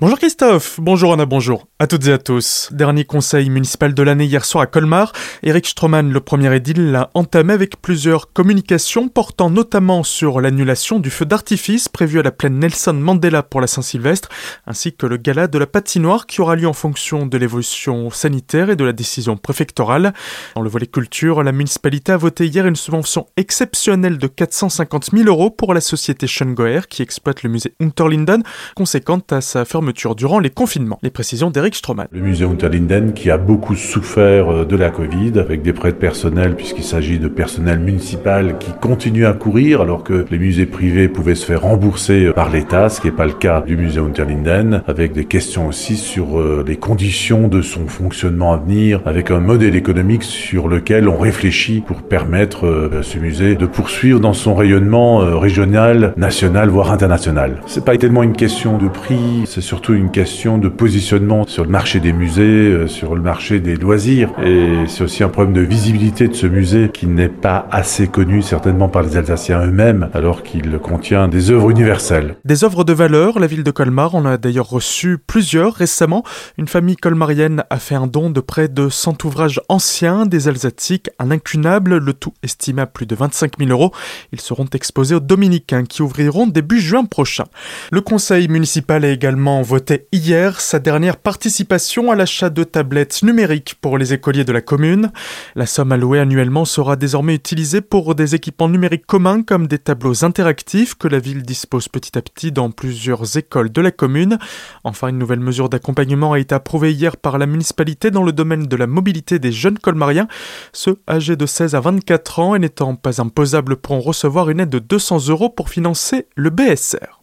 Bonjour Christophe, bonjour Anna, bonjour à toutes et à tous. Dernier conseil municipal de l'année hier soir à Colmar. Eric Stroman, le premier édile, l'a entamé avec plusieurs communications portant notamment sur l'annulation du feu d'artifice prévu à la plaine Nelson Mandela pour la Saint-Sylvestre, ainsi que le gala de la patinoire qui aura lieu en fonction de l'évolution sanitaire et de la décision préfectorale. Dans le volet culture, la municipalité a voté hier une subvention exceptionnelle de 450 000 euros pour la société Schöngoer qui exploite le musée Unterlinden, conséquente à sa fermeture durant les confinements. Les précisions d'Eric Stroman. Le musée Unterlinden qui a beaucoup souffert euh, de la Covid avec des prêts de personnel puisqu'il s'agit de personnel municipal qui continue à courir alors que les musées privés pouvaient se faire rembourser euh, par l'État, ce qui n'est pas le cas du musée Unterlinden, avec des questions aussi sur euh, les conditions de son fonctionnement à venir, avec un modèle économique sur lequel on réfléchit pour permettre à ce musée de poursuivre dans son rayonnement régional, national, voire international. C'est pas tellement une question de prix, c'est sur surtout une question de positionnement sur le marché des musées, euh, sur le marché des loisirs. Et c'est aussi un problème de visibilité de ce musée qui n'est pas assez connu certainement par les Alsaciens eux-mêmes, alors qu'il contient des œuvres universelles. Des œuvres de valeur, la ville de Colmar en a d'ailleurs reçu plusieurs récemment. Une famille colmarienne a fait un don de près de 100 ouvrages anciens des Alsatiques, un incunable, le tout estimé à plus de 25 000 euros. Ils seront exposés aux Dominicains qui ouvriront début juin prochain. Le conseil municipal a également votait hier sa dernière participation à l'achat de tablettes numériques pour les écoliers de la commune. La somme allouée annuellement sera désormais utilisée pour des équipements numériques communs comme des tableaux interactifs que la ville dispose petit à petit dans plusieurs écoles de la commune. Enfin, une nouvelle mesure d'accompagnement a été approuvée hier par la municipalité dans le domaine de la mobilité des jeunes colmariens. Ceux âgés de 16 à 24 ans et n'étant pas imposables pourront recevoir une aide de 200 euros pour financer le BSR.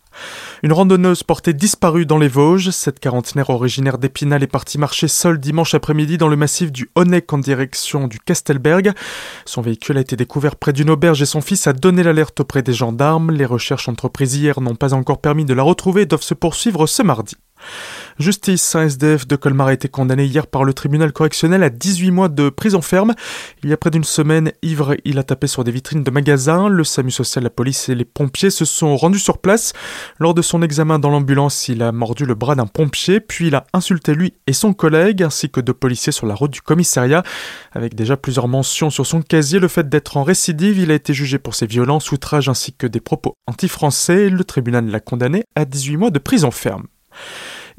Une randonneuse portée disparue dans les Vosges. Cette quarantenaire originaire d'Épinal est partie marcher seule dimanche après-midi dans le massif du Honeck en direction du Castelberg. Son véhicule a été découvert près d'une auberge et son fils a donné l'alerte auprès des gendarmes. Les recherches entreprises hier n'ont pas encore permis de la retrouver et doivent se poursuivre ce mardi. Justice, un SDF de Colmar a été condamné hier par le tribunal correctionnel à 18 mois de prison ferme. Il y a près d'une semaine, ivre, il a tapé sur des vitrines de magasins. Le SAMU social, la police et les pompiers se sont rendus sur place. Lors de son examen dans l'ambulance, il a mordu le bras d'un pompier, puis il a insulté lui et son collègue, ainsi que deux policiers sur la route du commissariat. Avec déjà plusieurs mentions sur son casier, le fait d'être en récidive, il a été jugé pour ses violences, outrages ainsi que des propos anti-français. Le tribunal l'a condamné à 18 mois de prison ferme.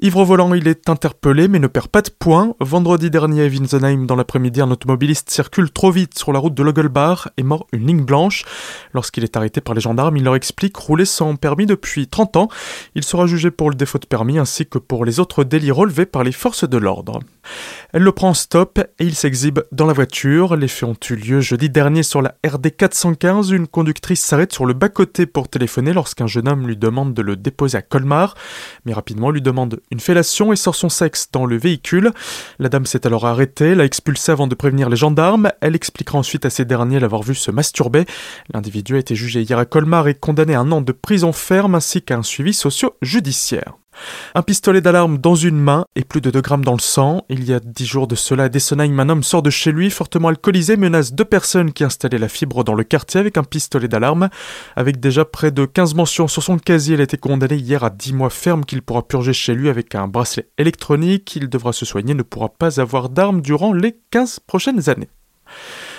Ivre volant, il est interpellé mais ne perd pas de points. Vendredi dernier à Winsenheim, dans l'après-midi, un automobiliste circule trop vite sur la route de Logelbach et mord une ligne blanche. Lorsqu'il est arrêté par les gendarmes, il leur explique rouler sans permis depuis 30 ans. Il sera jugé pour le défaut de permis ainsi que pour les autres délits relevés par les forces de l'ordre. Elle le prend en stop et il s'exhibe dans la voiture. Les faits ont eu lieu jeudi dernier sur la RD 415. Une conductrice s'arrête sur le bas-côté pour téléphoner lorsqu'un jeune homme lui demande de le déposer à Colmar, mais rapidement lui demande une fellation et sort son sexe dans le véhicule. La dame s'est alors arrêtée, l'a expulsé avant de prévenir les gendarmes. Elle expliquera ensuite à ces derniers l'avoir vu se masturber. L'individu a été jugé hier à Colmar et condamné à un an de prison ferme ainsi qu'à un suivi socio-judiciaire. Un pistolet d'alarme dans une main et plus de 2 grammes dans le sang. Il y a 10 jours de cela, à Dessenheim, un homme sort de chez lui, fortement alcoolisé, menace deux personnes qui installaient la fibre dans le quartier avec un pistolet d'alarme. Avec déjà près de 15 mentions sur son casier, il a été condamné hier à 10 mois ferme qu'il pourra purger chez lui avec un bracelet électronique. Il devra se soigner, ne pourra pas avoir d'armes durant les 15 prochaines années.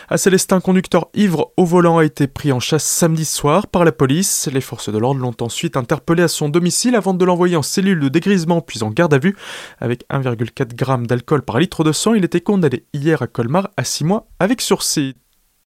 À Célestin, conducteur ivre au volant a été pris en chasse samedi soir par la police. Les forces de l'ordre l'ont ensuite interpellé à son domicile avant de l'envoyer en cellule de dégrisement puis en garde à vue. Avec 1,4 g d'alcool par litre de sang, il était condamné hier à Colmar à 6 mois avec sursis.